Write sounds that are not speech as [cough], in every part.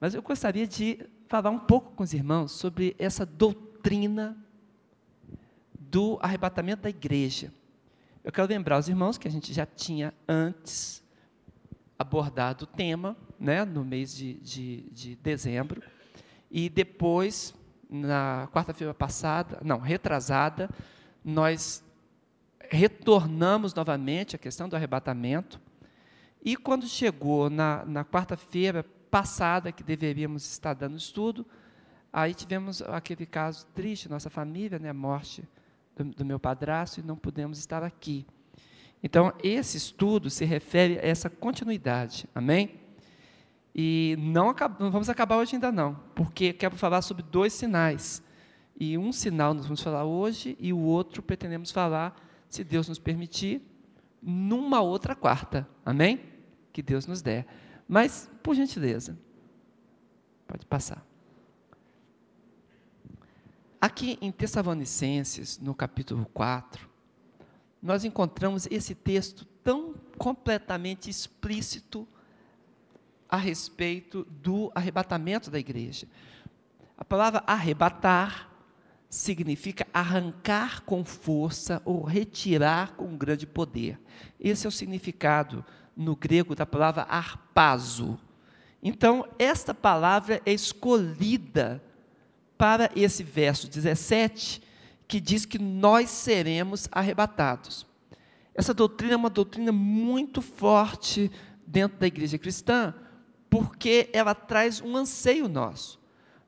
Mas eu gostaria de falar um pouco com os irmãos sobre essa doutrina do arrebatamento da igreja. Eu quero lembrar os irmãos que a gente já tinha antes abordado o tema, né, no mês de, de, de dezembro, e depois, na quarta-feira passada, não, retrasada, nós retornamos novamente à questão do arrebatamento, e quando chegou na, na quarta-feira passada, que deveríamos estar dando estudo, aí tivemos aquele caso triste, nossa família, né, a morte do, do meu padrasto, e não pudemos estar aqui. Então, esse estudo se refere a essa continuidade, amém? E não, não, vamos acabar hoje ainda não, porque quero falar sobre dois sinais. E um sinal nós vamos falar hoje, e o outro pretendemos falar, se Deus nos permitir, numa outra quarta, amém? Que Deus nos der. Mas, por gentileza, pode passar. Aqui em Tessalonicenses, no capítulo 4, nós encontramos esse texto tão completamente explícito a respeito do arrebatamento da igreja. A palavra arrebatar significa arrancar com força ou retirar com grande poder. Esse é o significado no grego da palavra arpazo. Então, esta palavra é escolhida para esse verso 17, que diz que nós seremos arrebatados. Essa doutrina é uma doutrina muito forte dentro da igreja cristã, porque ela traz um anseio nosso.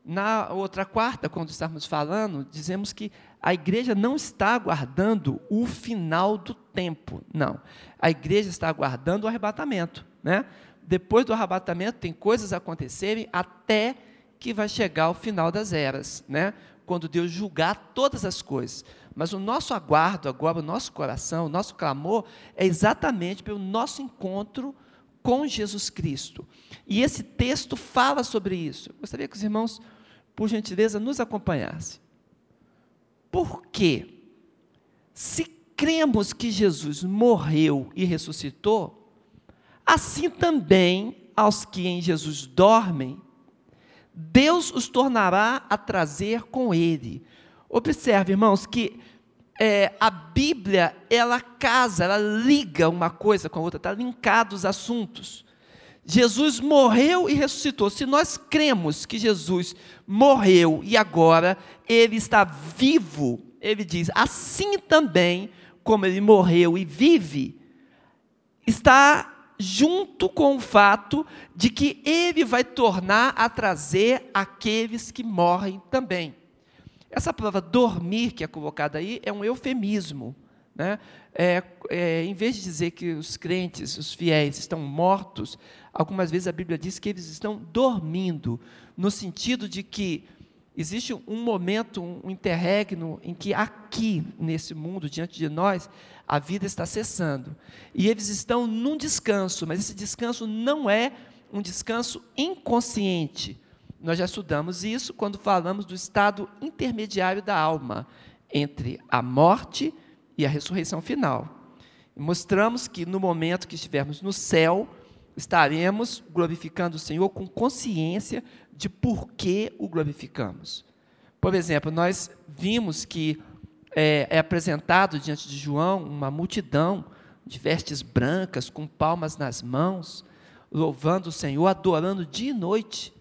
Na outra quarta, quando estávamos falando, dizemos que a igreja não está aguardando o final do tempo, não. A igreja está aguardando o arrebatamento, né? Depois do arrebatamento tem coisas acontecerem até que vai chegar o final das eras, né? Quando Deus julgar todas as coisas. Mas o nosso aguardo agora, o nosso coração, o nosso clamor é exatamente pelo nosso encontro com Jesus Cristo. E esse texto fala sobre isso. Eu gostaria que os irmãos, por gentileza, nos acompanhassem. Por quê? Se cremos que Jesus morreu e ressuscitou, assim também aos que em Jesus dormem, Deus os tornará a trazer com ele. Observe, irmãos, que é, a Bíblia, ela casa, ela liga uma coisa com a outra, está linkado os assuntos. Jesus morreu e ressuscitou. Se nós cremos que Jesus morreu e agora ele está vivo, ele diz, assim também como ele morreu e vive, está junto com o fato de que ele vai tornar a trazer aqueles que morrem também. Essa palavra dormir, que é colocada aí, é um eufemismo. Né? É, é, em vez de dizer que os crentes, os fiéis, estão mortos, algumas vezes a Bíblia diz que eles estão dormindo, no sentido de que existe um momento, um interregno, em que aqui, nesse mundo, diante de nós, a vida está cessando. E eles estão num descanso, mas esse descanso não é um descanso inconsciente, nós já estudamos isso quando falamos do estado intermediário da alma, entre a morte e a ressurreição final. Mostramos que no momento que estivermos no céu, estaremos glorificando o Senhor com consciência de por que o glorificamos. Por exemplo, nós vimos que é, é apresentado diante de João uma multidão de vestes brancas, com palmas nas mãos, louvando o Senhor, adorando dia e noite.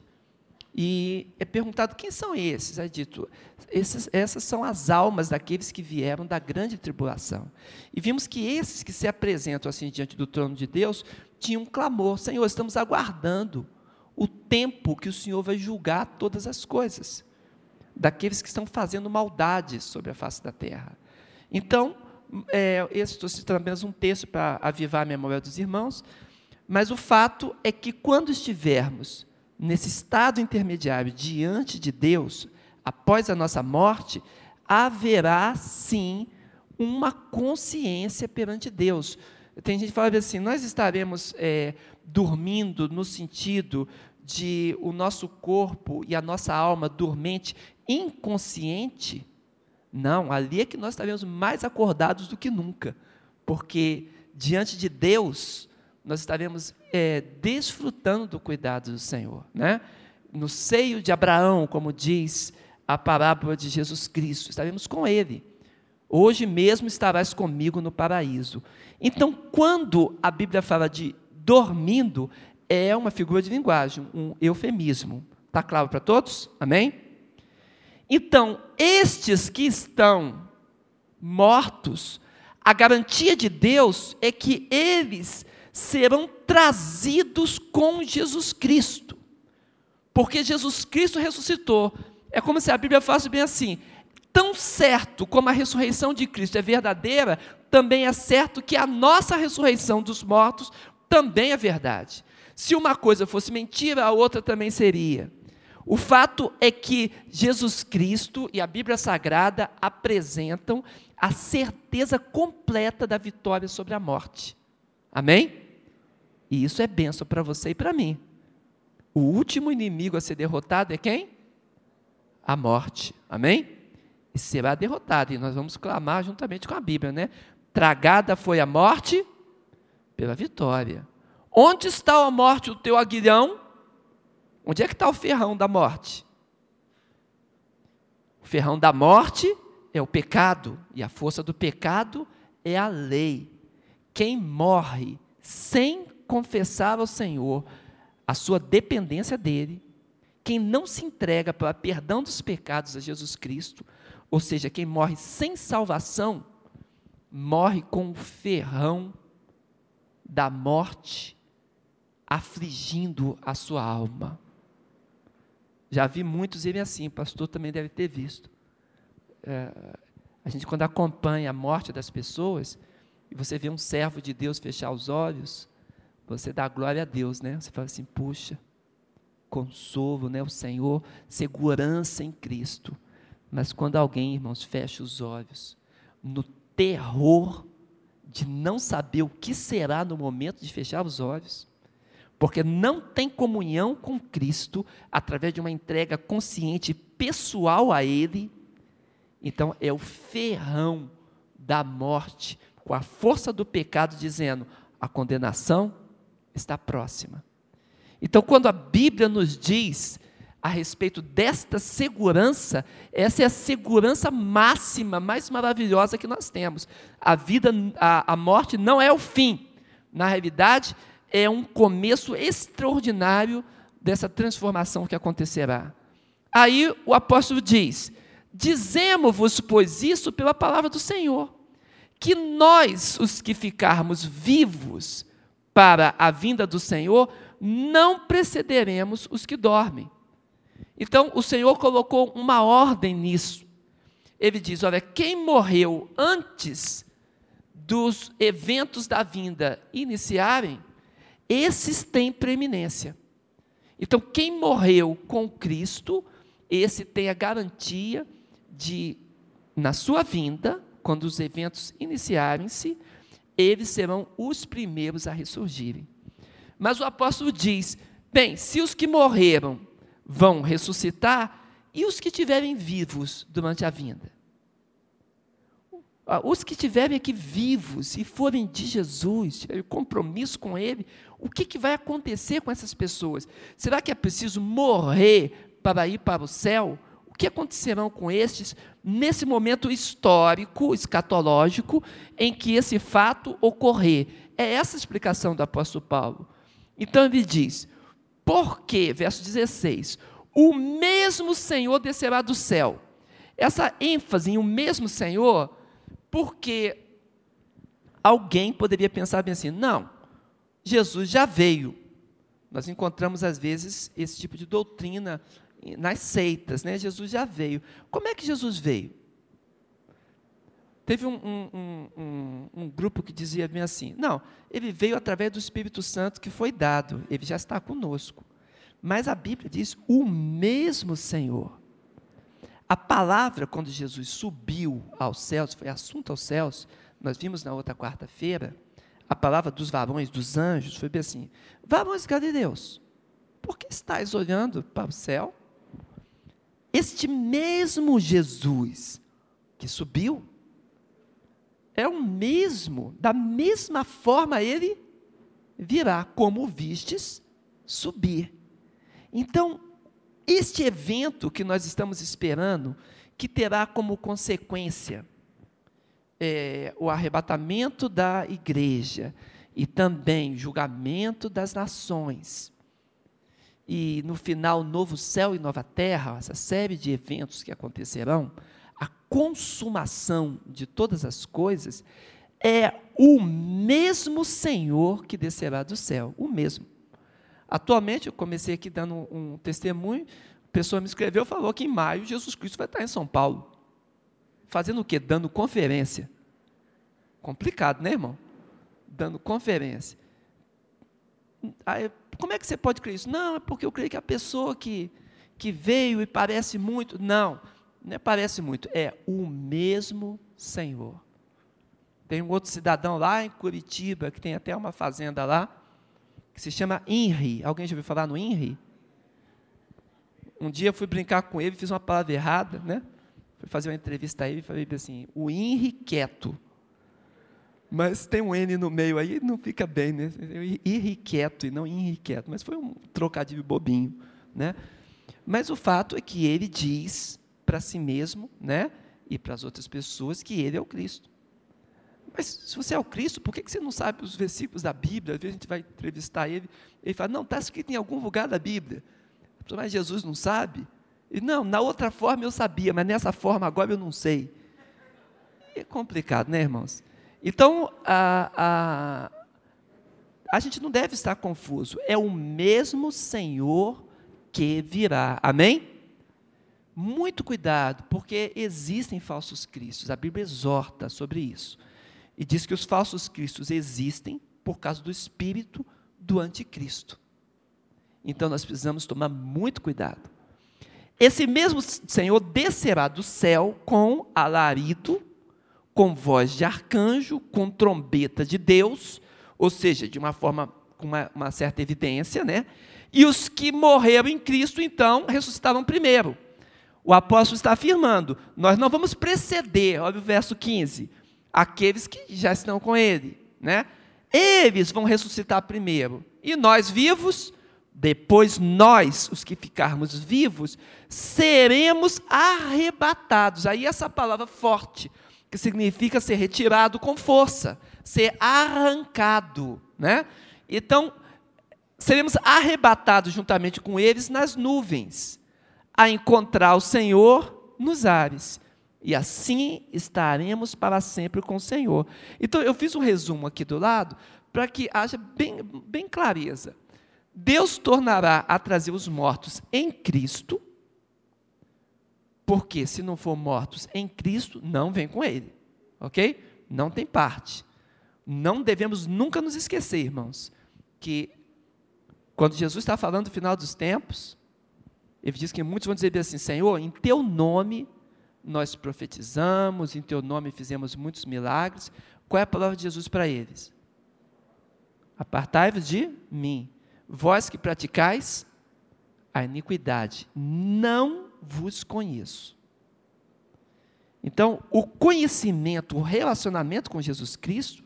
E é perguntado quem são esses? É dito, essas são as almas daqueles que vieram da grande tribulação. E vimos que esses que se apresentam assim diante do trono de Deus tinham um clamor: Senhor, estamos aguardando o tempo que o Senhor vai julgar todas as coisas, daqueles que estão fazendo maldade sobre a face da terra. Então, é, esse estou citando apenas um texto para avivar a memória dos irmãos, mas o fato é que quando estivermos nesse estado intermediário diante de Deus, após a nossa morte, haverá sim uma consciência perante Deus. Tem gente que fala assim: nós estaremos é, dormindo no sentido de o nosso corpo e a nossa alma dormente, inconsciente. Não, ali é que nós estaremos mais acordados do que nunca, porque diante de Deus nós estaremos é, desfrutando do cuidado do Senhor, né? no seio de Abraão, como diz a parábola de Jesus Cristo, estaremos com Ele. Hoje mesmo estarás comigo no paraíso. Então, quando a Bíblia fala de dormindo, é uma figura de linguagem, um eufemismo. Está claro para todos? Amém? Então, estes que estão mortos, a garantia de Deus é que eles serão trazidos com Jesus Cristo. Porque Jesus Cristo ressuscitou. É como se a Bíblia falasse bem assim: tão certo como a ressurreição de Cristo é verdadeira, também é certo que a nossa ressurreição dos mortos também é verdade. Se uma coisa fosse mentira, a outra também seria. O fato é que Jesus Cristo e a Bíblia Sagrada apresentam a certeza completa da vitória sobre a morte. Amém? E isso é benção para você e para mim. O último inimigo a ser derrotado é quem? A morte. Amém? E será derrotado. E nós vamos clamar juntamente com a Bíblia, né? Tragada foi a morte pela vitória. Onde está a morte, o teu aguilhão? Onde é que está o ferrão da morte? O ferrão da morte é o pecado, e a força do pecado é a lei. Quem morre sem confessar ao Senhor a sua dependência dele, quem não se entrega para perdão dos pecados a Jesus Cristo, ou seja, quem morre sem salvação, morre com o ferrão da morte afligindo a sua alma. Já vi muitos irem assim, o pastor também deve ter visto. É, a gente, quando acompanha a morte das pessoas, e você vê um servo de Deus fechar os olhos, você dá glória a Deus, né? Você fala assim, puxa, consolo, né? O Senhor, segurança em Cristo. Mas quando alguém, irmãos, fecha os olhos, no terror de não saber o que será no momento de fechar os olhos, porque não tem comunhão com Cristo através de uma entrega consciente pessoal a Ele, então é o ferrão da morte, com a força do pecado, dizendo: a condenação está próxima. Então, quando a Bíblia nos diz a respeito desta segurança, essa é a segurança máxima, mais maravilhosa que nós temos. A vida, a, a morte não é o fim. Na realidade, é um começo extraordinário dessa transformação que acontecerá. Aí o apóstolo diz: Dizemos-vos, pois, isso pela palavra do Senhor, que nós, os que ficarmos vivos para a vinda do Senhor, não precederemos os que dormem. Então, o Senhor colocou uma ordem nisso. Ele diz: olha, quem morreu antes dos eventos da vinda iniciarem, esses têm preeminência. Então, quem morreu com Cristo, esse tem a garantia de, na sua vinda, quando os eventos iniciarem-se, eles serão os primeiros a ressurgirem. Mas o apóstolo diz: bem, se os que morreram vão ressuscitar, e os que estiverem vivos durante a vinda? Ah, os que estiverem aqui vivos e forem de Jesus, tiverem compromisso com Ele, o que, que vai acontecer com essas pessoas? Será que é preciso morrer para ir para o céu? Que acontecerão com estes nesse momento histórico, escatológico, em que esse fato ocorrer? É essa a explicação do apóstolo Paulo. Então ele diz: porque, verso 16, o mesmo Senhor descerá do céu. Essa ênfase em o mesmo Senhor, porque alguém poderia pensar bem assim: não, Jesus já veio. Nós encontramos, às vezes, esse tipo de doutrina nas seitas, né? Jesus já veio. Como é que Jesus veio? Teve um, um, um, um, grupo que dizia bem assim: não, ele veio através do Espírito Santo que foi dado, ele já está conosco. Mas a Bíblia diz: o mesmo Senhor. A palavra, quando Jesus subiu aos céus, foi assunto aos céus, nós vimos na outra quarta-feira, a palavra dos varões, dos anjos, foi bem assim: Varões galileus, por que estáis olhando para o céu? Este mesmo Jesus que subiu, é o mesmo, da mesma forma ele virá, como vistes subir. Então, este evento que nós estamos esperando, que terá como consequência é, o arrebatamento da igreja e também julgamento das nações. E no final, novo céu e nova terra, essa série de eventos que acontecerão, a consumação de todas as coisas, é o mesmo Senhor que descerá do céu, o mesmo. Atualmente, eu comecei aqui dando um testemunho, a pessoa me escreveu, falou que em maio Jesus Cristo vai estar em São Paulo. Fazendo o quê? Dando conferência. Complicado, né, irmão? Dando conferência. Aí, como é que você pode crer isso? Não, é porque eu creio que a pessoa que, que veio e parece muito. Não, não é parece muito, é o mesmo Senhor. Tem um outro cidadão lá em Curitiba, que tem até uma fazenda lá, que se chama INRI. Alguém já ouviu falar no INRI? Um dia eu fui brincar com ele, fiz uma palavra errada, né? Fui fazer uma entrevista a ele e falei assim, o INRI quieto. Mas tem um N no meio aí, não fica bem, né? Irrequieto e não irrequieto. Mas foi um trocadilho bobinho, né? Mas o fato é que ele diz para si mesmo, né? E para as outras pessoas que ele é o Cristo. Mas se você é o Cristo, por que você não sabe os versículos da Bíblia? Às vezes a gente vai entrevistar ele, ele fala, não, está escrito em algum lugar da Bíblia. Mas Jesus não sabe? E não, na outra forma eu sabia, mas nessa forma agora eu não sei. É complicado, né, irmãos? Então, a, a, a gente não deve estar confuso. É o mesmo Senhor que virá. Amém? Muito cuidado, porque existem falsos cristos. A Bíblia exorta sobre isso. E diz que os falsos cristos existem por causa do espírito do anticristo. Então nós precisamos tomar muito cuidado. Esse mesmo Senhor descerá do céu com alarido, com voz de arcanjo, com trombeta de Deus, ou seja, de uma forma com uma, uma certa evidência, né? E os que morreram em Cristo, então, ressuscitaram primeiro. O apóstolo está afirmando: nós não vamos preceder, olha o verso 15 aqueles que já estão com ele, né? Eles vão ressuscitar primeiro. E nós vivos, depois nós, os que ficarmos vivos, seremos arrebatados. Aí essa palavra forte, que significa ser retirado com força, ser arrancado, né? Então, seremos arrebatados juntamente com eles nas nuvens, a encontrar o Senhor nos ares e assim estaremos para sempre com o Senhor. Então, eu fiz um resumo aqui do lado, para que haja bem, bem clareza. Deus tornará a trazer os mortos em Cristo, porque se não for mortos em Cristo, não vem com Ele, ok? Não tem parte. Não devemos nunca nos esquecer, irmãos, que quando Jesus está falando do final dos tempos, ele diz que muitos vão dizer assim: Senhor, em teu nome nós profetizamos, em teu nome fizemos muitos milagres. Qual é a palavra de Jesus para eles? Apartai-vos de mim, vós que praticais a iniquidade, não vos conheço. Então, o conhecimento, o relacionamento com Jesus Cristo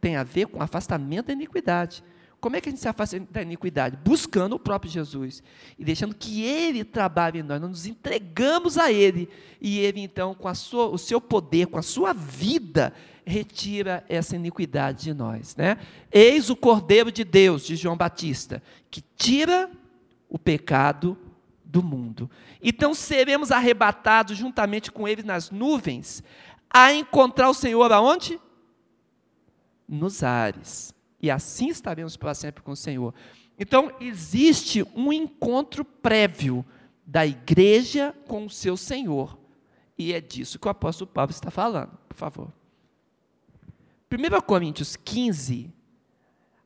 tem a ver com afastamento da iniquidade. Como é que a gente se afasta da iniquidade? Buscando o próprio Jesus e deixando que Ele trabalhe em nós. Nós nos entregamos a Ele e Ele, então, com sua, o seu poder, com a sua vida, retira essa iniquidade de nós. Né? Eis o Cordeiro de Deus, de João Batista, que tira o pecado do mundo. Então seremos arrebatados juntamente com Ele nas nuvens, a encontrar o Senhor aonde? Nos ares e assim estaremos para sempre com o Senhor. Então, existe um encontro prévio da igreja com o seu Senhor. E é disso que o apóstolo Paulo está falando, por favor. 1 Coríntios 15,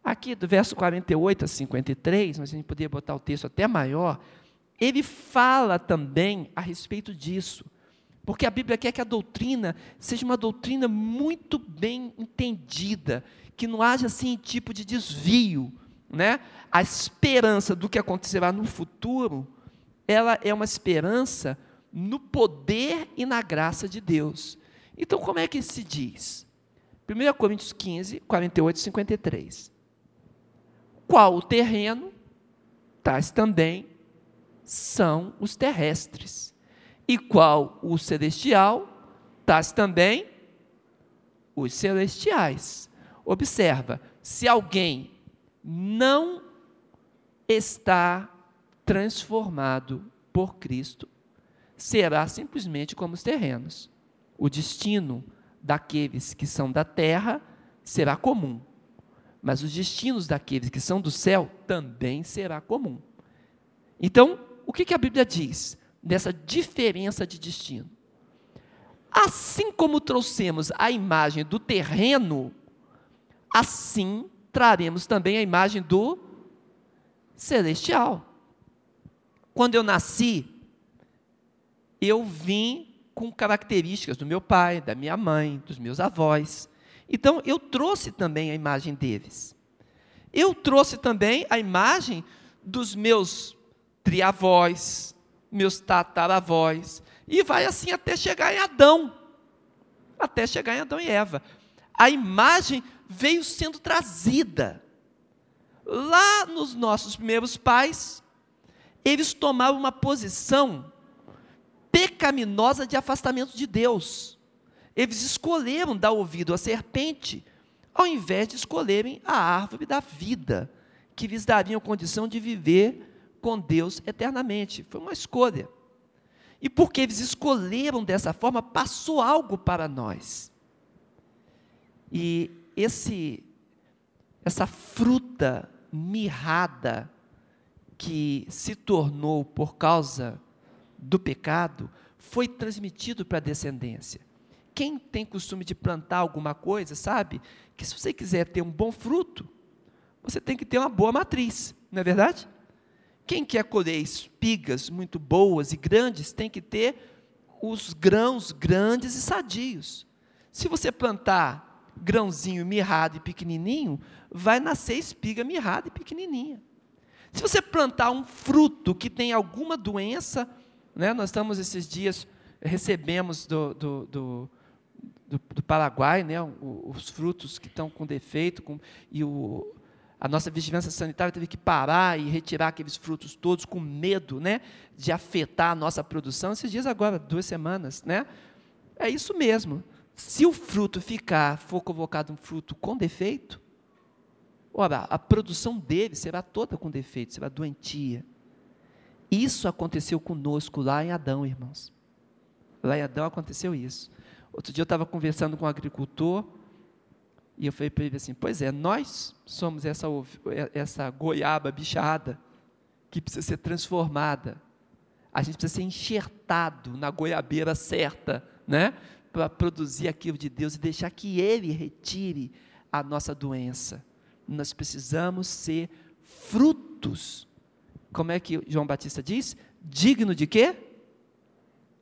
aqui do verso 48 a 53, mas a gente poderia botar o texto até maior, ele fala também a respeito disso. Porque a Bíblia quer que a doutrina seja uma doutrina muito bem entendida, que não haja assim tipo de desvio, né? A esperança do que acontecerá no futuro, ela é uma esperança no poder e na graça de Deus. Então, como é que se diz? 1 Coríntios 15, 48 e 53. Qual o terreno, tais também são os terrestres. E qual o celestial, tais também os celestiais. Observa, se alguém não está transformado por Cristo, será simplesmente como os terrenos. O destino daqueles que são da terra será comum, mas os destinos daqueles que são do céu também será comum. Então, o que, que a Bíblia diz dessa diferença de destino? Assim como trouxemos a imagem do terreno, assim traremos também a imagem do celestial. Quando eu nasci, eu vim com características do meu pai, da minha mãe, dos meus avós. Então, eu trouxe também a imagem deles. Eu trouxe também a imagem dos meus triavós, meus tataravós, e vai assim até chegar em Adão. Até chegar em Adão e Eva. A imagem veio sendo trazida. Lá nos nossos primeiros pais, eles tomaram uma posição pecaminosa de afastamento de Deus. Eles escolheram dar ouvido à serpente, ao invés de escolherem a árvore da vida, que lhes daria condição de viver com Deus eternamente. Foi uma escolha. E porque eles escolheram dessa forma, passou algo para nós. E esse essa fruta mirrada que se tornou por causa do pecado foi transmitido para a descendência. Quem tem costume de plantar alguma coisa, sabe que se você quiser ter um bom fruto, você tem que ter uma boa matriz, não é verdade? Quem quer colher espigas muito boas e grandes, tem que ter os grãos grandes e sadios. Se você plantar grãozinho mirrado e pequenininho, vai nascer espiga mirrada e pequenininha. Se você plantar um fruto que tem alguma doença, né, nós estamos esses dias, recebemos do, do, do, do, do Paraguai né, os frutos que estão com defeito, com, e o, a nossa vigilância sanitária teve que parar e retirar aqueles frutos todos com medo né, de afetar a nossa produção. Esses dias agora, duas semanas. Né? É isso mesmo. Se o fruto ficar, for convocado um fruto com defeito, ora, a produção dele será toda com defeito, será doentia. Isso aconteceu conosco lá em Adão, irmãos. Lá em Adão aconteceu isso. Outro dia eu estava conversando com um agricultor e eu falei para ele assim: Pois é, nós somos essa, essa goiaba bichada que precisa ser transformada. A gente precisa ser enxertado na goiabeira certa, né? para produzir aquilo de Deus e deixar que Ele retire a nossa doença. Nós precisamos ser frutos. Como é que João Batista diz? Digno de quê?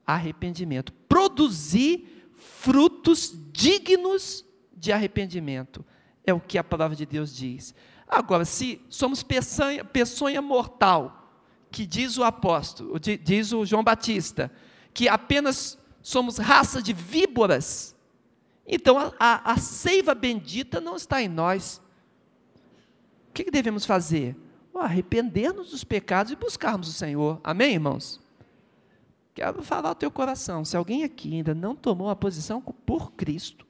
Arrependimento. Produzir frutos dignos de arrependimento. É o que a palavra de Deus diz. Agora, se somos peçonha, mortal, que diz o apóstolo, diz o João Batista, que apenas somos raça de víboras. Então a, a, a seiva bendita não está em nós. O que, que devemos fazer? Arrepender-nos dos pecados e buscarmos o Senhor. Amém, irmãos? Quero falar ao teu coração. Se alguém aqui ainda não tomou a posição por Cristo,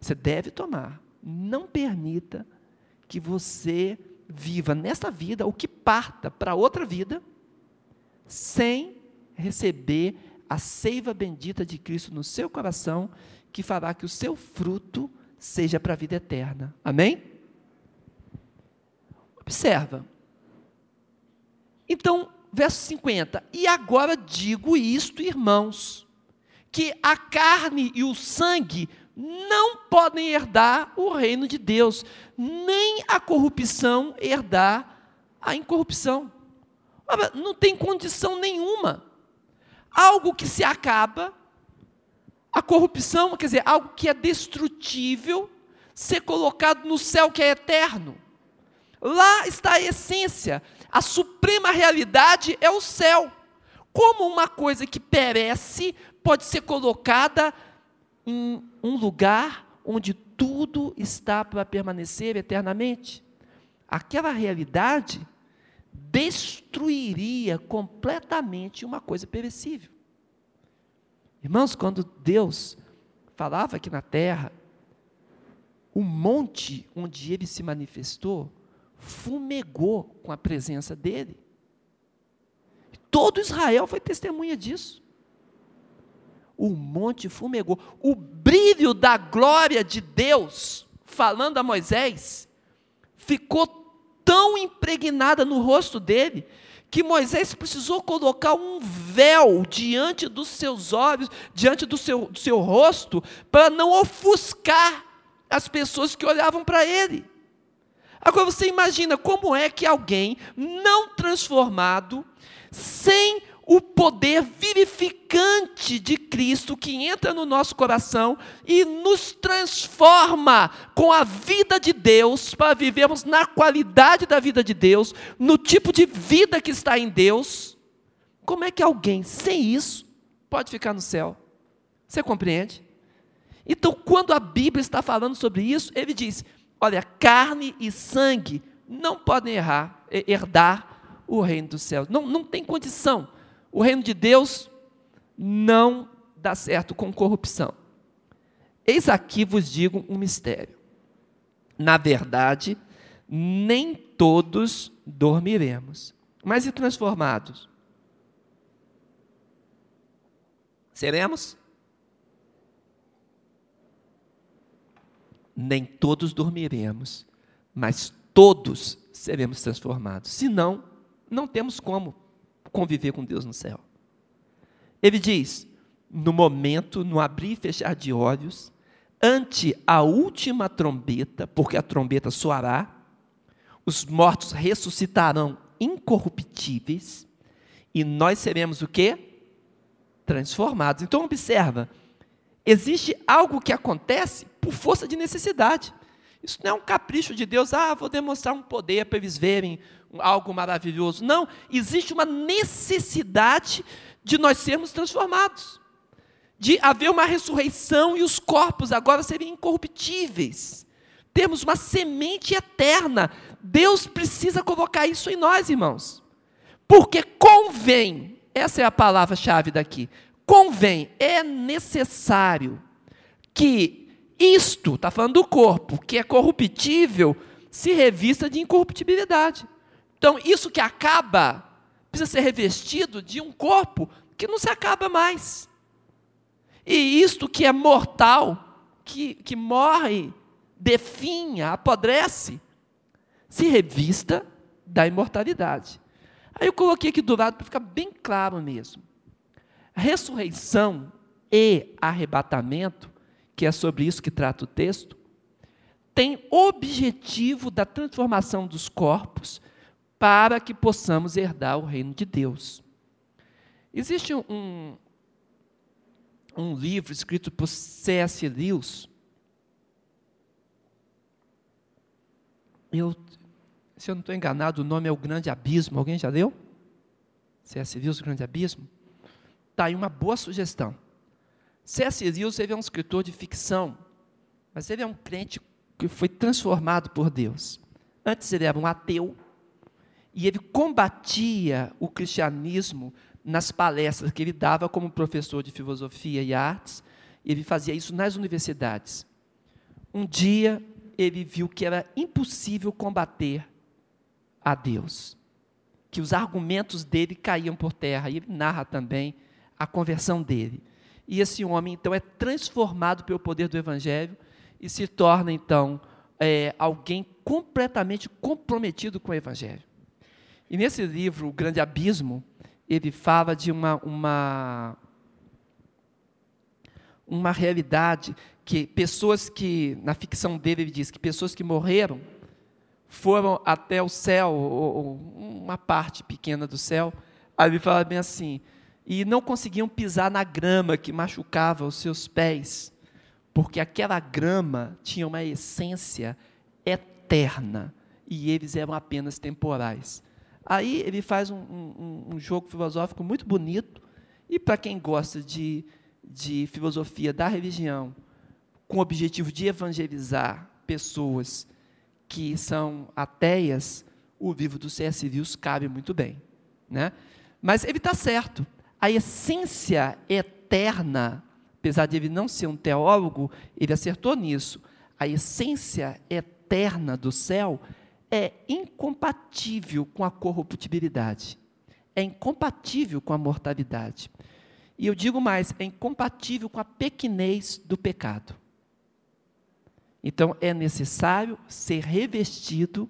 você deve tomar. Não permita que você viva nessa vida ou que parta para outra vida sem receber a seiva bendita de Cristo no seu coração, que fará que o seu fruto seja para a vida eterna. Amém? Observa. Então, verso 50. E agora digo isto, irmãos, que a carne e o sangue não podem herdar o reino de Deus, nem a corrupção herdar a incorrupção. Não tem condição nenhuma algo que se acaba, a corrupção, quer dizer, algo que é destrutível, ser colocado no céu que é eterno. Lá está a essência, a suprema realidade é o céu. Como uma coisa que perece pode ser colocada em um lugar onde tudo está para permanecer eternamente? Aquela realidade destruiria completamente uma coisa perecível. Irmãos, quando Deus falava aqui na terra, o monte onde ele se manifestou fumegou com a presença dele. Todo Israel foi testemunha disso. O monte fumegou. O brilho da glória de Deus, falando a Moisés, ficou tão impregnada no rosto dele, que Moisés precisou colocar um véu diante dos seus olhos, diante do seu, do seu rosto, para não ofuscar as pessoas que olhavam para ele. Agora você imagina como é que alguém não transformado, sem o poder vivificante de Cristo que entra no nosso coração e nos transforma com a vida de Deus para vivermos na qualidade da vida de Deus, no tipo de vida que está em Deus. Como é que alguém sem isso pode ficar no céu? Você compreende? Então, quando a Bíblia está falando sobre isso, ele diz: olha, carne e sangue não podem errar, herdar o reino dos céus. Não, não tem condição o reino de Deus não dá certo com corrupção. Eis aqui vos digo um mistério. Na verdade, nem todos dormiremos, mas e transformados? Seremos? Nem todos dormiremos, mas todos seremos transformados. Senão, não temos como conviver com Deus no céu. Ele diz: no momento, no abrir e fechar de olhos, ante a última trombeta, porque a trombeta soará, os mortos ressuscitarão incorruptíveis e nós seremos o quê? Transformados. Então observa, existe algo que acontece por força de necessidade. Isso não é um capricho de Deus, ah, vou demonstrar um poder para eles verem algo maravilhoso. Não, existe uma necessidade de nós sermos transformados, de haver uma ressurreição e os corpos agora serem incorruptíveis. Temos uma semente eterna. Deus precisa colocar isso em nós, irmãos. Porque convém, essa é a palavra-chave daqui. Convém, é necessário que isto, está falando do corpo, que é corruptível, se revista de incorruptibilidade. Então, isso que acaba precisa ser revestido de um corpo que não se acaba mais. E isto que é mortal, que, que morre, definha, apodrece, se revista da imortalidade. Aí eu coloquei aqui do lado para ficar bem claro mesmo. Ressurreição e arrebatamento, que é sobre isso que trata o texto, tem objetivo da transformação dos corpos para que possamos herdar o reino de Deus. Existe um, um livro escrito por C.S. Lewis. Eu, se eu não estou enganado, o nome é O Grande Abismo. Alguém já leu? C.S. Lewis, O Grande Abismo? Está aí uma boa sugestão. C.S. Lewis ele é um escritor de ficção, mas ele é um crente que foi transformado por Deus. Antes ele era um ateu, e ele combatia o cristianismo nas palestras que ele dava como professor de filosofia e artes, e ele fazia isso nas universidades. Um dia ele viu que era impossível combater a Deus, que os argumentos dele caíam por terra, e ele narra também a conversão dele. E esse homem, então, é transformado pelo poder do Evangelho e se torna, então, é, alguém completamente comprometido com o Evangelho. E nesse livro, O Grande Abismo, ele fala de uma, uma, uma realidade que pessoas que, na ficção dele, ele diz que pessoas que morreram foram até o céu, ou, ou uma parte pequena do céu, aí ele fala bem assim, e não conseguiam pisar na grama que machucava os seus pés, porque aquela grama tinha uma essência eterna e eles eram apenas temporais. Aí ele faz um, um, um jogo filosófico muito bonito, e para quem gosta de, de filosofia da religião, com o objetivo de evangelizar pessoas que são ateias, o livro dos C.S. Lewis cabe muito bem. Né? Mas ele está certo. A essência eterna, apesar de ele não ser um teólogo, ele acertou nisso. A essência eterna do céu é incompatível com a corruptibilidade, é incompatível com a mortalidade. E eu digo mais, é incompatível com a pequenez do pecado. Então é necessário ser revestido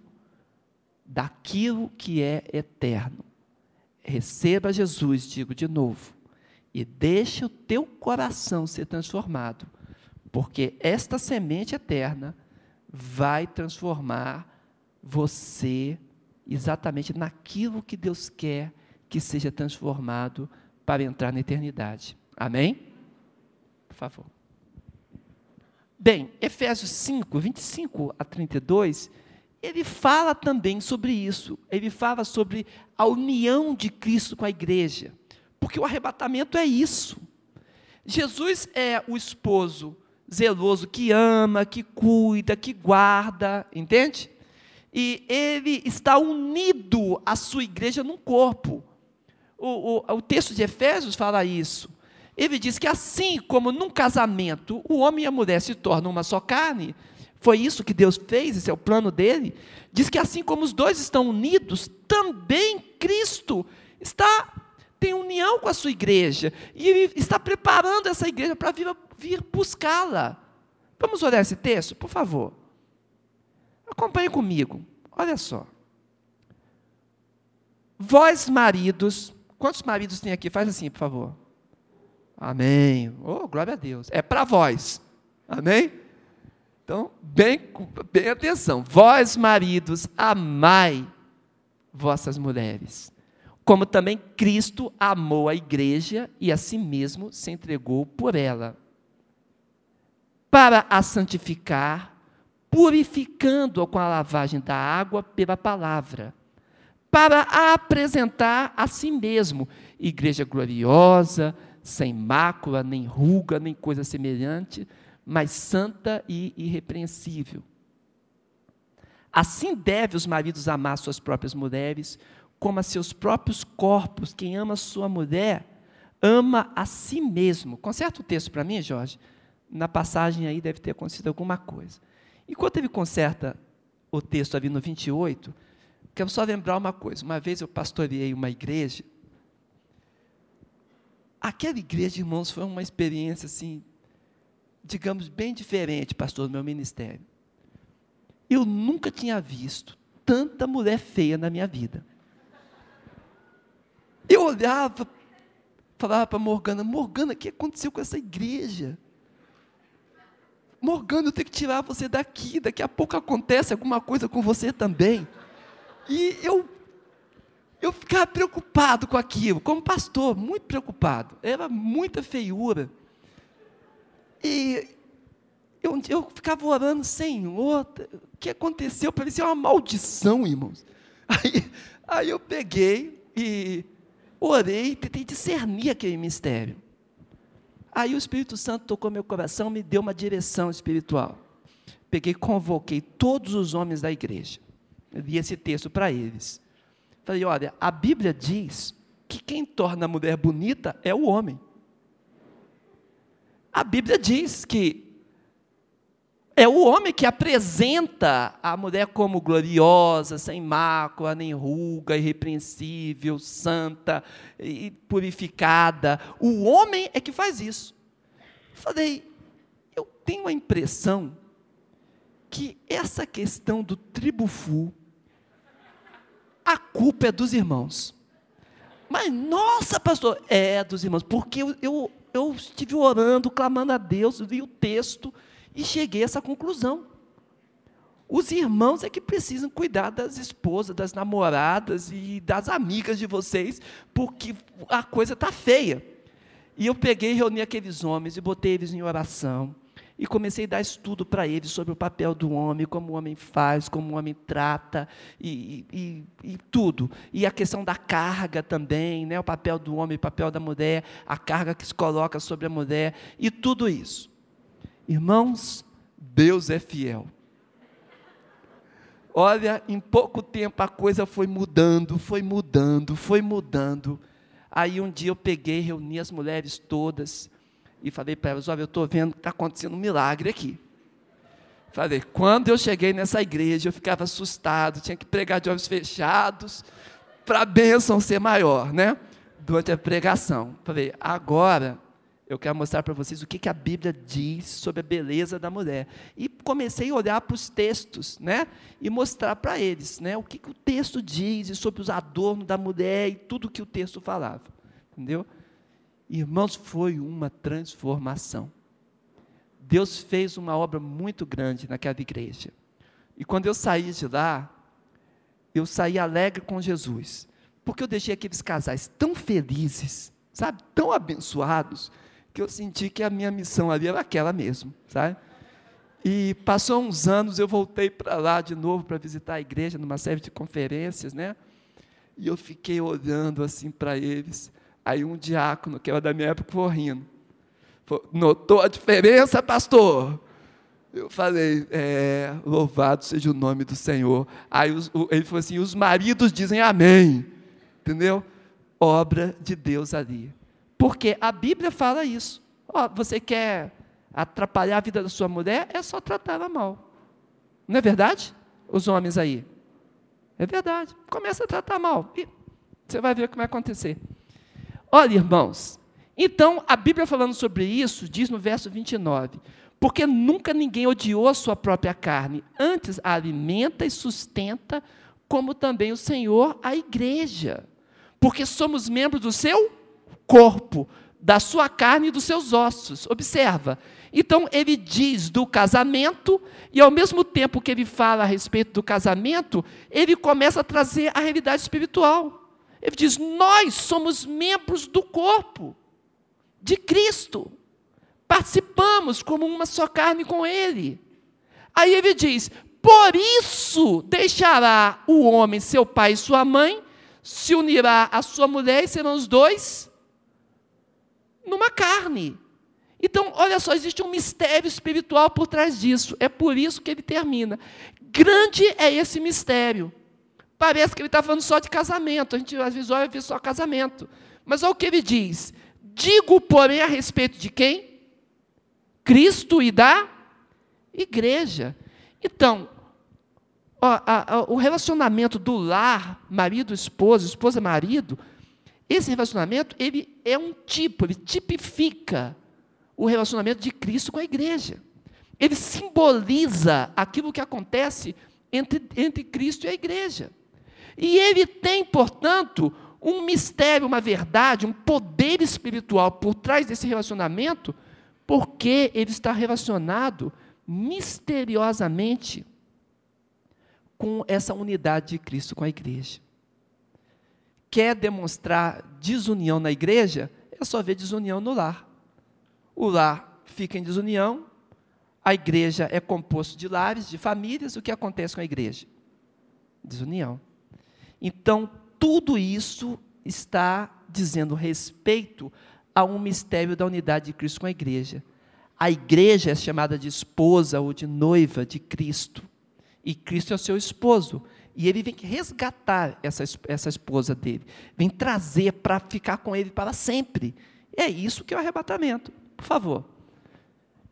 daquilo que é eterno. Receba Jesus, digo de novo, e deixe o teu coração ser transformado, porque esta semente eterna vai transformar você exatamente naquilo que Deus quer que seja transformado para entrar na eternidade. Amém? Por favor. Bem, Efésios 5, 25 a 32, ele fala também sobre isso. Ele fala sobre a união de Cristo com a igreja. Porque o arrebatamento é isso. Jesus é o esposo zeloso que ama, que cuida, que guarda, entende? E ele está unido à sua igreja num corpo. O, o, o texto de Efésios fala isso. Ele diz que assim como num casamento o homem e a mulher se tornam uma só carne, foi isso que Deus fez, esse é o plano dele. Diz que assim como os dois estão unidos, também Cristo está tem união com a sua igreja e ele está preparando essa igreja para vir, vir buscá-la. Vamos olhar esse texto, por favor. Acompanhe comigo. Olha só. Vós maridos, quantos maridos tem aqui? Faz assim, por favor. Amém. Oh, glória a Deus. É para vós. Amém? Então, bem, bem atenção. Vós, maridos, amai vossas mulheres, como também Cristo amou a igreja e a si mesmo se entregou por ela, para a santificar, purificando-a com a lavagem da água pela palavra, para a apresentar a si mesmo, igreja gloriosa, sem mácula, nem ruga, nem coisa semelhante, mas santa e irrepreensível. Assim deve os maridos amar suas próprias mulheres, como a seus próprios corpos. Quem ama sua mulher, ama a si mesmo. Conserta o texto para mim, Jorge. Na passagem aí deve ter acontecido alguma coisa. Enquanto ele conserta o texto ali no 28, quero só lembrar uma coisa. Uma vez eu pastoreei uma igreja Aquela igreja, irmãos, foi uma experiência assim, digamos, bem diferente, pastor, do meu ministério. Eu nunca tinha visto tanta mulher feia na minha vida. Eu olhava, falava para Morgana, Morgana, o que aconteceu com essa igreja? Morgana, eu tenho que tirar você daqui, daqui a pouco acontece alguma coisa com você também. E eu eu ficava preocupado com aquilo, como pastor, muito preocupado. Era muita feiura. E eu, eu ficava orando, Senhor, o que aconteceu? Parecia uma maldição, irmãos. [laughs] Aí, aí eu peguei e orei, tentei discernir aquele mistério. Aí o Espírito Santo tocou meu coração, me deu uma direção espiritual. Peguei, convoquei todos os homens da igreja. li esse texto para eles. Falei, olha, a Bíblia diz que quem torna a mulher bonita é o homem. A Bíblia diz que é o homem que apresenta a mulher como gloriosa, sem mácula, nem ruga, irrepreensível, santa e purificada. O homem é que faz isso. Falei, eu tenho a impressão que essa questão do tribufu, a culpa é dos irmãos. Mas, nossa, pastor, é dos irmãos, porque eu, eu, eu estive orando, clamando a Deus, li o texto e cheguei a essa conclusão. Os irmãos é que precisam cuidar das esposas, das namoradas e das amigas de vocês, porque a coisa está feia. E eu peguei e reuni aqueles homens e botei eles em oração e comecei a dar estudo para eles sobre o papel do homem, como o homem faz, como o homem trata, e, e, e, tudo. E a questão da carga também, né? o papel do homem, o papel da mulher, a carga que se coloca sobre a mulher, e tudo isso. Irmãos, Deus é fiel. Olha, em pouco tempo a coisa foi mudando, foi mudando, foi mudando. Aí um dia eu peguei, reuni as mulheres todas e falei para elas: Olha, eu estou vendo que está acontecendo um milagre aqui. Falei, quando eu cheguei nessa igreja, eu ficava assustado, tinha que pregar de olhos fechados, para a bênção ser maior, né? Durante a pregação. Falei, agora eu quero mostrar para vocês o que, que a Bíblia diz sobre a beleza da mulher. E comecei a olhar para os textos, né? E mostrar para eles, né? O que, que o texto diz sobre os adornos da mulher e tudo que o texto falava. Entendeu? Irmãos, foi uma transformação. Deus fez uma obra muito grande naquela igreja. E quando eu saí de lá, eu saí alegre com Jesus. Porque eu deixei aqueles casais tão felizes, sabe? Tão abençoados que eu senti que a minha missão ali era aquela mesmo, sabe? E passou uns anos, eu voltei para lá de novo para visitar a igreja, numa série de conferências, né? E eu fiquei olhando assim para eles. Aí um diácono, que era da minha época, foi rindo. Notou a diferença, pastor? Eu falei, é, louvado seja o nome do Senhor. Aí os, o, ele falou assim: os maridos dizem amém. Entendeu? Obra de Deus ali. Porque a Bíblia fala isso. Oh, você quer atrapalhar a vida da sua mulher? É só tratar ela mal. Não é verdade? Os homens aí. É verdade. Começa a tratar mal. E você vai ver o que vai acontecer. Olha, irmãos. Então, a Bíblia falando sobre isso, diz no verso 29. Porque nunca ninguém odiou a sua própria carne, antes a alimenta e sustenta, como também o Senhor a igreja. Porque somos membros do seu corpo, da sua carne e dos seus ossos. Observa. Então ele diz do casamento, e ao mesmo tempo que ele fala a respeito do casamento, ele começa a trazer a realidade espiritual. Ele diz: Nós somos membros do corpo de Cristo, participamos como uma só carne com Ele. Aí ele diz: Por isso deixará o homem seu pai e sua mãe, se unirá à sua mulher e serão os dois numa carne. Então, olha só, existe um mistério espiritual por trás disso. É por isso que ele termina. Grande é esse mistério. Parece que ele está falando só de casamento. A gente às vezes olha e vê só casamento. Mas olha o que ele diz. Digo, porém, a respeito de quem? Cristo e da igreja. Então, ó, a, a, o relacionamento do lar, marido, esposa, esposa, marido, esse relacionamento, ele é um tipo, ele tipifica o relacionamento de Cristo com a igreja. Ele simboliza aquilo que acontece entre, entre Cristo e a igreja. E ele tem, portanto, um mistério, uma verdade, um poder espiritual por trás desse relacionamento, porque ele está relacionado misteriosamente com essa unidade de Cristo com a igreja quer demonstrar desunião na igreja, é só ver desunião no lar. O lar fica em desunião, a igreja é composto de lares, de famílias, o que acontece com a igreja? Desunião. Então, tudo isso está dizendo respeito a um mistério da unidade de Cristo com a igreja. A igreja é chamada de esposa ou de noiva de Cristo. E Cristo é o seu esposo. E ele vem resgatar essa, essa esposa dele, vem trazer para ficar com ele para sempre. É isso que é o arrebatamento. Por favor.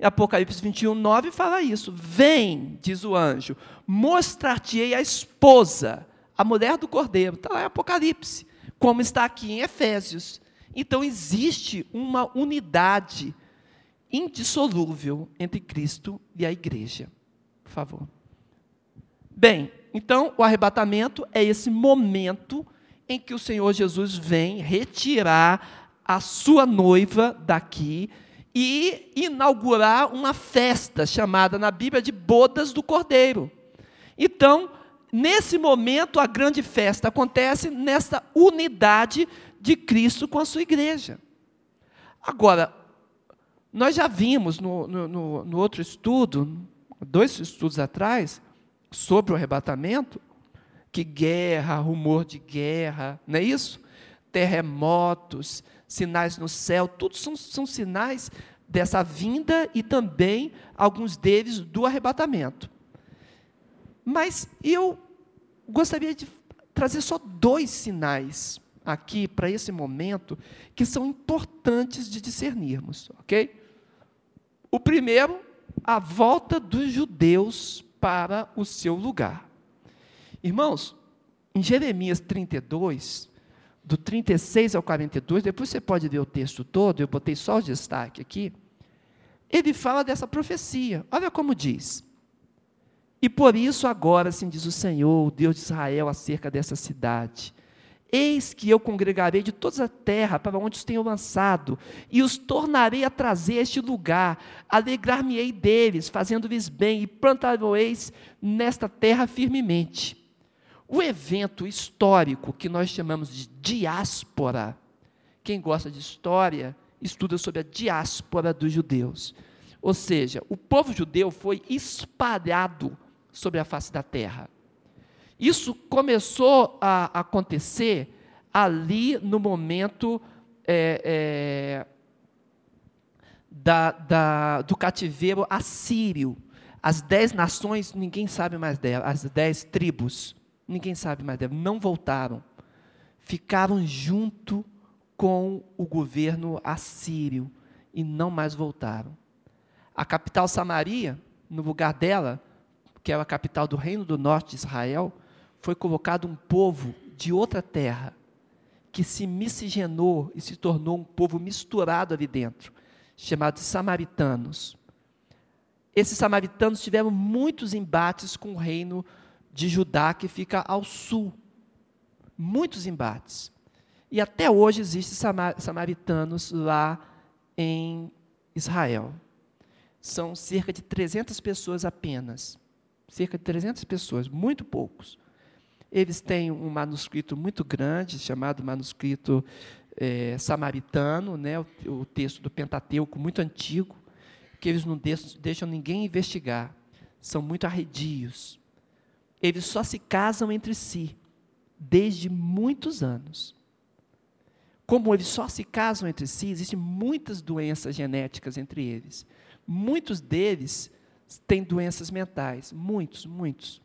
Apocalipse 21, 9 fala isso. Vem, diz o anjo, mostrar-te-ei a esposa, a mulher do cordeiro. Está lá em Apocalipse, como está aqui em Efésios. Então existe uma unidade indissolúvel entre Cristo e a igreja. Por favor. Bem, então o arrebatamento é esse momento em que o Senhor Jesus vem retirar a sua noiva daqui e inaugurar uma festa chamada na Bíblia de Bodas do Cordeiro. Então, nesse momento, a grande festa acontece nessa unidade de Cristo com a sua igreja. Agora, nós já vimos no, no, no outro estudo, dois estudos atrás, sobre o arrebatamento, que guerra, rumor de guerra, não é isso? Terremotos, sinais no céu, tudo são, são sinais dessa vinda e também alguns deles do arrebatamento. Mas eu gostaria de trazer só dois sinais aqui para esse momento que são importantes de discernirmos, ok? O primeiro, a volta dos judeus para o seu lugar. Irmãos, em Jeremias 32, do 36 ao 42, depois você pode ver o texto todo, eu botei só o destaque aqui. Ele fala dessa profecia. Olha como diz: e por isso agora, assim diz o Senhor, o Deus de Israel, acerca dessa cidade. Eis que eu congregarei de toda a terra para onde os tenho lançado, e os tornarei a trazer a este lugar, alegrar-me-ei deles, fazendo-lhes bem, e plantar-eis nesta terra firmemente. O evento histórico que nós chamamos de diáspora, quem gosta de história, estuda sobre a diáspora dos judeus. Ou seja, o povo judeu foi espalhado sobre a face da terra. Isso começou a acontecer ali no momento é, é, da, da, do cativeiro assírio. As dez nações, ninguém sabe mais delas, as dez tribos, ninguém sabe mais delas, não voltaram. Ficaram junto com o governo assírio e não mais voltaram. A capital Samaria, no lugar dela, que é a capital do reino do norte de Israel, foi colocado um povo de outra terra, que se miscigenou e se tornou um povo misturado ali dentro, chamado de samaritanos. Esses samaritanos tiveram muitos embates com o reino de Judá, que fica ao sul. Muitos embates. E até hoje existem samaritanos lá em Israel. São cerca de 300 pessoas apenas cerca de 300 pessoas, muito poucos. Eles têm um manuscrito muito grande, chamado manuscrito é, samaritano, né, o, o, texto do Pentateuco, muito antigo, que eles não deixam, deixam ninguém investigar. São muito arredios. Eles só se casam entre si, desde muitos anos. Como eles só se casam entre si, existem muitas doenças genéticas entre eles. Muitos deles têm doenças mentais, muitos, muitos.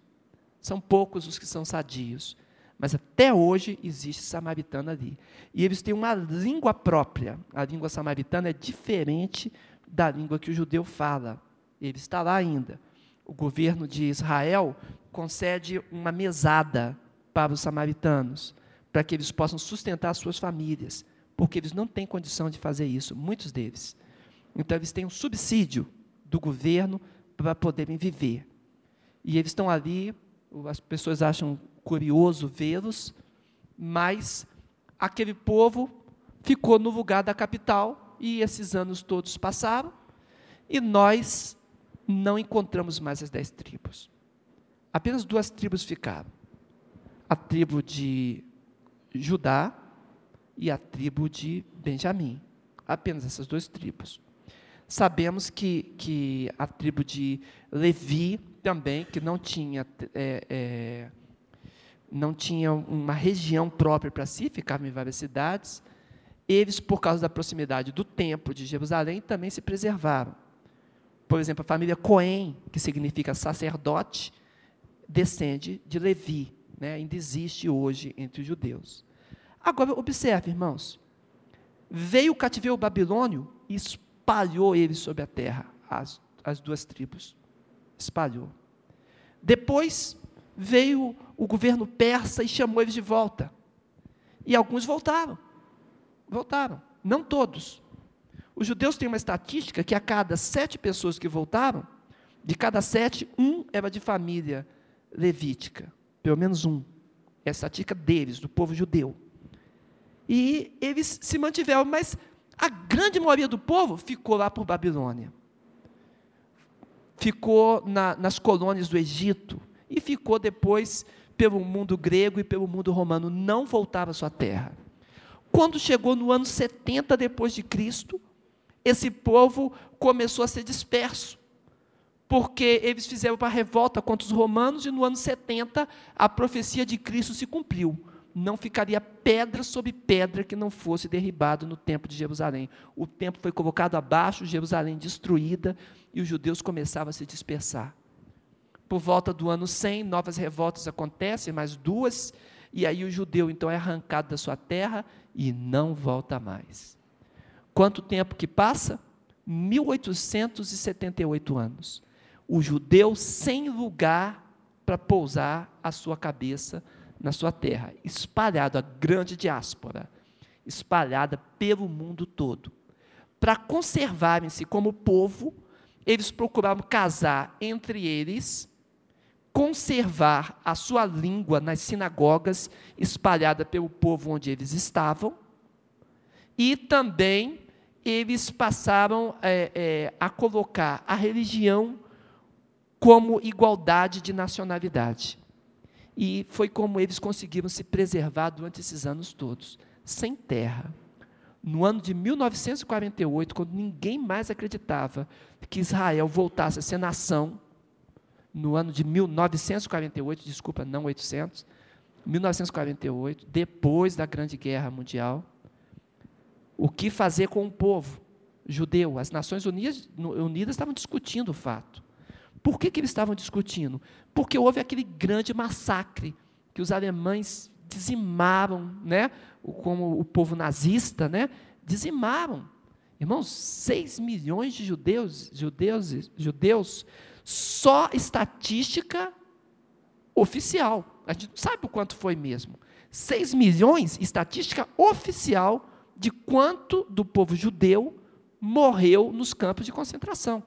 São poucos os que são sadios, mas até hoje existe samaritano ali. E eles têm uma língua própria. A língua samaritana é diferente da língua que o judeu fala. Ele está lá ainda. O governo de Israel concede uma mesada para os samaritanos, para que eles possam sustentar suas famílias, porque eles não têm condição de fazer isso, muitos deles. Então, eles têm um subsídio do governo para poderem viver. E eles estão ali, as pessoas acham curioso vê-los, mas aquele povo ficou no lugar da capital e esses anos todos passaram e nós não encontramos mais as dez tribos. Apenas duas tribos ficaram: a tribo de Judá e a tribo de Benjamim. Apenas essas duas tribos. Sabemos que, que a tribo de Levi também, que não tinha, é, é, não tinha uma região própria para si, ficavam em várias cidades, eles, por causa da proximidade do templo de Jerusalém, também se preservaram. Por exemplo, a família Cohen, que significa sacerdote, descende de Levi, né? ainda existe hoje entre os judeus. Agora, observe, irmãos, veio o cativeiro babilônio e espalhou eles sobre a terra, as, as duas tribos. Espalhou. Depois veio o governo persa e chamou eles de volta. E alguns voltaram. Voltaram. Não todos. Os judeus têm uma estatística que a cada sete pessoas que voltaram, de cada sete, um era de família levítica. Pelo menos um. É a estatística deles, do povo judeu. E eles se mantiveram, mas a grande maioria do povo ficou lá por Babilônia. Ficou na, nas colônias do Egito e ficou depois pelo mundo grego e pelo mundo romano, não voltava à sua terra. Quando chegou no ano 70 depois de Cristo, esse povo começou a ser disperso, porque eles fizeram uma revolta contra os romanos e no ano 70 a profecia de Cristo se cumpriu não ficaria pedra sobre pedra que não fosse derribado no templo de Jerusalém. O templo foi colocado abaixo, Jerusalém destruída, e os judeus começavam a se dispersar. por volta do ano 100, novas revoltas acontecem, mais duas, e aí o judeu então é arrancado da sua terra e não volta mais. Quanto tempo que passa? 1878 anos. O judeu sem lugar para pousar a sua cabeça na sua terra, espalhado a grande diáspora, espalhada pelo mundo todo. Para conservarem-se como povo, eles procuravam casar entre eles, conservar a sua língua nas sinagogas espalhada pelo povo onde eles estavam, e também eles passaram é, é, a colocar a religião como igualdade de nacionalidade. E foi como eles conseguiram se preservar durante esses anos todos, sem terra. No ano de 1948, quando ninguém mais acreditava que Israel voltasse a ser nação, no ano de 1948, desculpa, não 800, 1948, depois da Grande Guerra Mundial, o que fazer com o povo judeu? As Nações Unidas, Unidas estavam discutindo o fato. Por que, que eles estavam discutindo? Porque houve aquele grande massacre que os alemães dizimaram, né? como o povo nazista, né? dizimaram. Irmãos, 6 milhões de judeus, judeus, judeus, só estatística oficial. A gente não sabe o quanto foi mesmo. 6 milhões, estatística oficial de quanto do povo judeu morreu nos campos de concentração.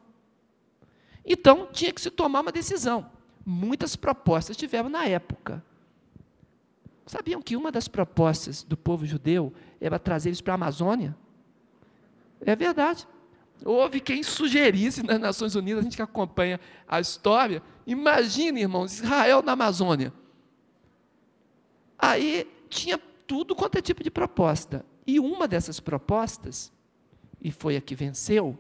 Então, tinha que se tomar uma decisão. Muitas propostas tiveram na época. Sabiam que uma das propostas do povo judeu era trazer eles para a Amazônia? É verdade. Houve quem sugerisse nas Nações Unidas, a gente que acompanha a história, imagine, irmãos, Israel na Amazônia. Aí tinha tudo quanto é tipo de proposta. E uma dessas propostas, e foi a que venceu,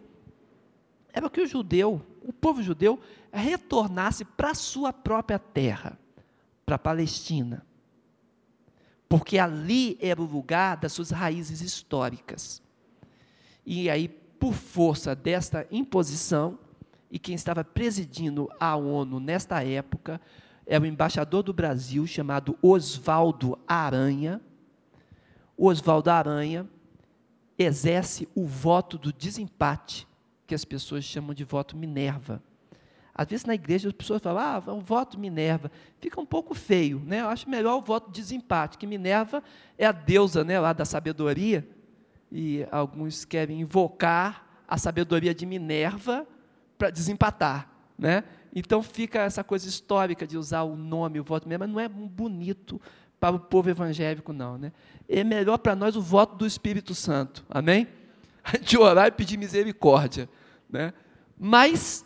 era que o judeu o povo judeu retornasse para sua própria terra, para a Palestina. Porque ali era o lugar das suas raízes históricas. E aí, por força desta imposição, e quem estava presidindo a ONU nesta época era o embaixador do Brasil chamado Oswaldo Aranha. Oswaldo Aranha exerce o voto do desempate que as pessoas chamam de voto Minerva. Às vezes na igreja as pessoas falam, ah, o voto Minerva. Fica um pouco feio, né? Eu acho melhor o voto desempate, que Minerva é a deusa né, lá da sabedoria, e alguns querem invocar a sabedoria de Minerva para desempatar. Né? Então fica essa coisa histórica de usar o nome, o voto Minerva, mas não é bonito para o povo evangélico, não. Né? É melhor para nós o voto do Espírito Santo. Amém? [laughs] A gente orar e pedir misericórdia. Né? Mas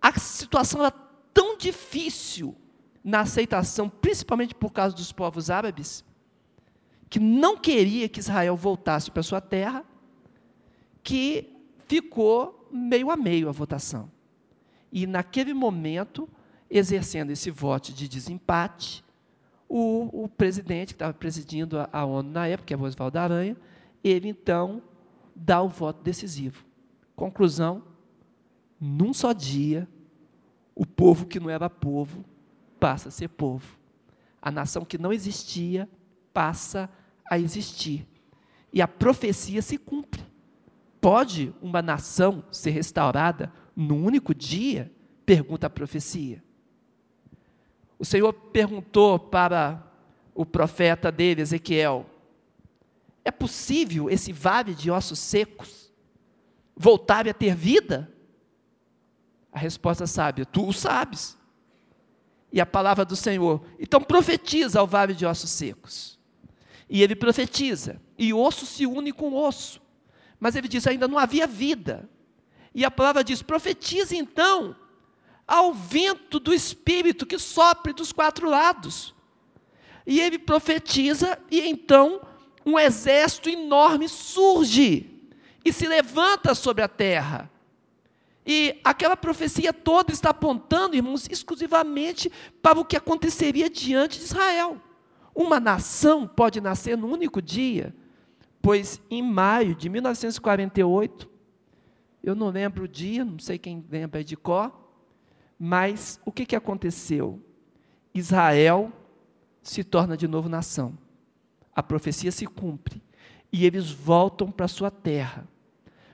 a situação era tão difícil na aceitação, principalmente por causa dos povos árabes, que não queria que Israel voltasse para sua terra, que ficou meio a meio a votação. E naquele momento, exercendo esse voto de desempate, o, o presidente que estava presidindo a, a ONU na época, que é Oswaldo Aranha, ele então dá o voto decisivo. Conclusão: num só dia, o povo que não era povo passa a ser povo. A nação que não existia passa a existir. E a profecia se cumpre. Pode uma nação ser restaurada num único dia? Pergunta a profecia. O Senhor perguntou para o profeta dele, Ezequiel: É possível esse vale de ossos secos voltarem a ter vida? A resposta sábia, tu o sabes. E a palavra do Senhor, então profetiza ao vale de ossos secos. E ele profetiza, e osso se une com osso. Mas ele diz: ainda não havia vida. E a palavra diz: profetiza então ao vento do Espírito que sopre dos quatro lados. E ele profetiza, e então um exército enorme surge e se levanta sobre a terra. E aquela profecia toda está apontando, irmãos, exclusivamente para o que aconteceria diante de Israel. Uma nação pode nascer num único dia, pois em maio de 1948, eu não lembro o dia, não sei quem lembra de Mas o que, que aconteceu? Israel se torna de novo nação. A profecia se cumpre e eles voltam para sua terra.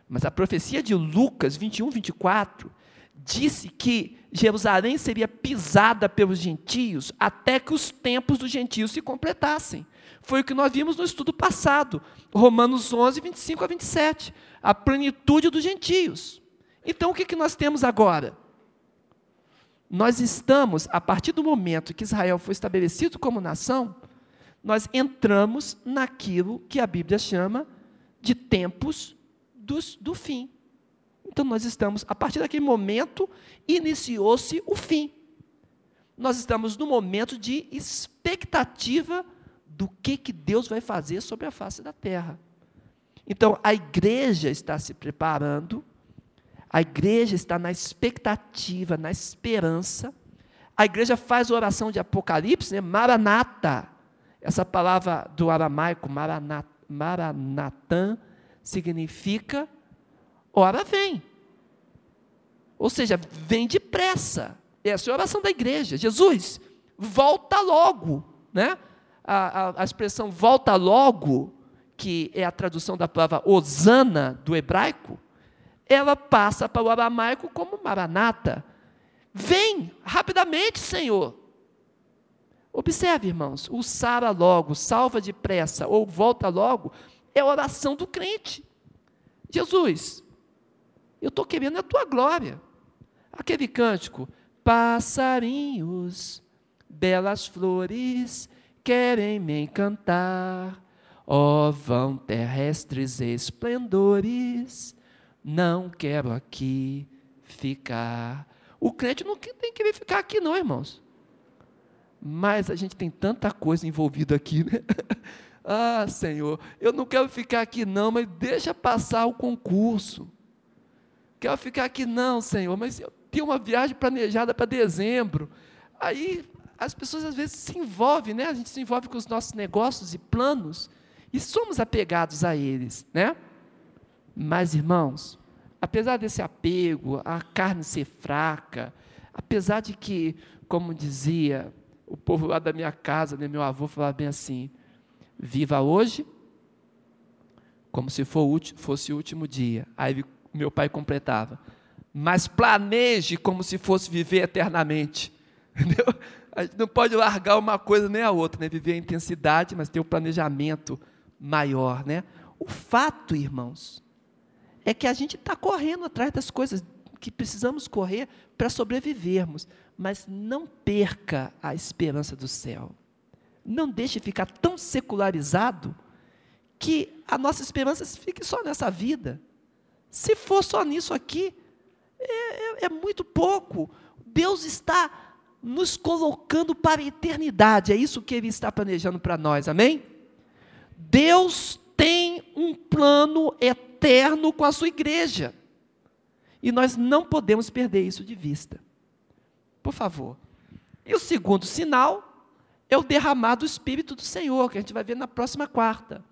Mas a profecia de Lucas 21, 24 disse que Jerusalém seria pisada pelos gentios até que os tempos dos gentios se completassem. Foi o que nós vimos no estudo passado, Romanos 11, 25 a 27. A plenitude dos gentios. Então, o que, que nós temos agora? Nós estamos, a partir do momento que Israel foi estabelecido como nação, nós entramos naquilo que a Bíblia chama de tempos dos, do fim. Então nós estamos, a partir daquele momento, iniciou-se o fim. Nós estamos no momento de expectativa do que, que Deus vai fazer sobre a face da terra. Então a igreja está se preparando, a igreja está na expectativa, na esperança. A igreja faz oração de Apocalipse, né? Maranata. Essa palavra do aramaico, maranat, maranatã, significa ora vem. Ou seja, vem depressa. Essa é a oração da igreja. Jesus, volta logo. Né? A, a, a expressão volta logo, que é a tradução da palavra osana do hebraico, ela passa para o aramaico como maranata. Vem rapidamente, Senhor. Observe, irmãos, o sara logo, salva depressa ou volta logo, é a oração do crente. Jesus, eu estou querendo a tua glória. Aquele cântico, passarinhos, belas flores, querem me encantar. Ó vão terrestres esplendores, não quero aqui ficar. O crente não tem que ficar aqui, não, irmãos. Mas a gente tem tanta coisa envolvida aqui, né? [laughs] Ah, Senhor, eu não quero ficar aqui não, mas deixa passar o concurso. Quero ficar aqui não, Senhor, mas eu tenho uma viagem planejada para dezembro. Aí as pessoas às vezes se envolvem, né? A gente se envolve com os nossos negócios e planos e somos apegados a eles, né? Mas irmãos, apesar desse apego, a carne ser fraca, apesar de que, como dizia o povo lá da minha casa, né, meu avô falava bem assim: Viva hoje como se fosse o último dia. Aí meu pai completava. Mas planeje como se fosse viver eternamente. [laughs] Entendeu? A gente não pode largar uma coisa nem a outra, né? Viver a intensidade, mas ter o um planejamento maior, né? O fato, irmãos, é que a gente está correndo atrás das coisas que precisamos correr para sobrevivermos, mas não perca a esperança do céu. Não deixe ficar tão secularizado que a nossa esperança fique só nessa vida. Se for só nisso aqui, é, é, é muito pouco. Deus está nos colocando para a eternidade, é isso que Ele está planejando para nós, amém? Deus tem um plano eterno com a sua igreja. E nós não podemos perder isso de vista. Por favor. E o segundo sinal é o derramar do Espírito do Senhor, que a gente vai ver na próxima quarta.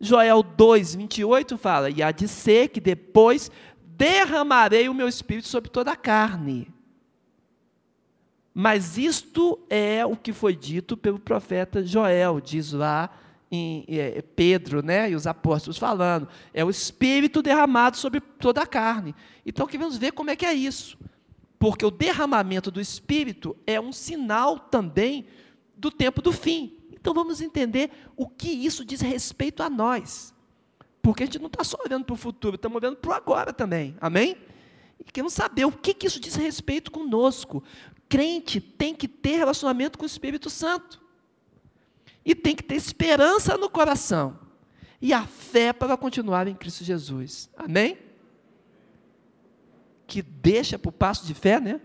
Joel 2, 28 fala: E há de ser que depois derramarei o meu Espírito sobre toda a carne. Mas isto é o que foi dito pelo profeta Joel, diz lá em é, Pedro, né, e os apóstolos falando. É o Espírito derramado sobre toda a carne. Então, queremos ver como é que é isso. Porque o derramamento do Espírito é um sinal também do tempo do fim. Então vamos entender o que isso diz respeito a nós. Porque a gente não está só olhando para o futuro, estamos olhando para o agora também. Amém? E queremos saber o que, que isso diz respeito conosco. Crente tem que ter relacionamento com o Espírito Santo. E tem que ter esperança no coração. E a fé para continuar em Cristo Jesus. Amém? Que deixa para o passo de fé, né?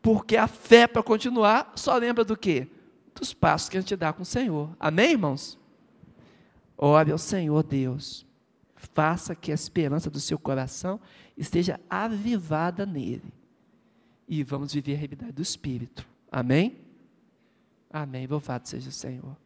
Porque a fé para continuar só lembra do quê? Dos passos que a gente dá com o Senhor. Amém, irmãos? Ore ao Senhor Deus. Faça que a esperança do seu coração esteja avivada nele. E vamos viver a realidade do Espírito. Amém? Amém. Louvado seja o Senhor.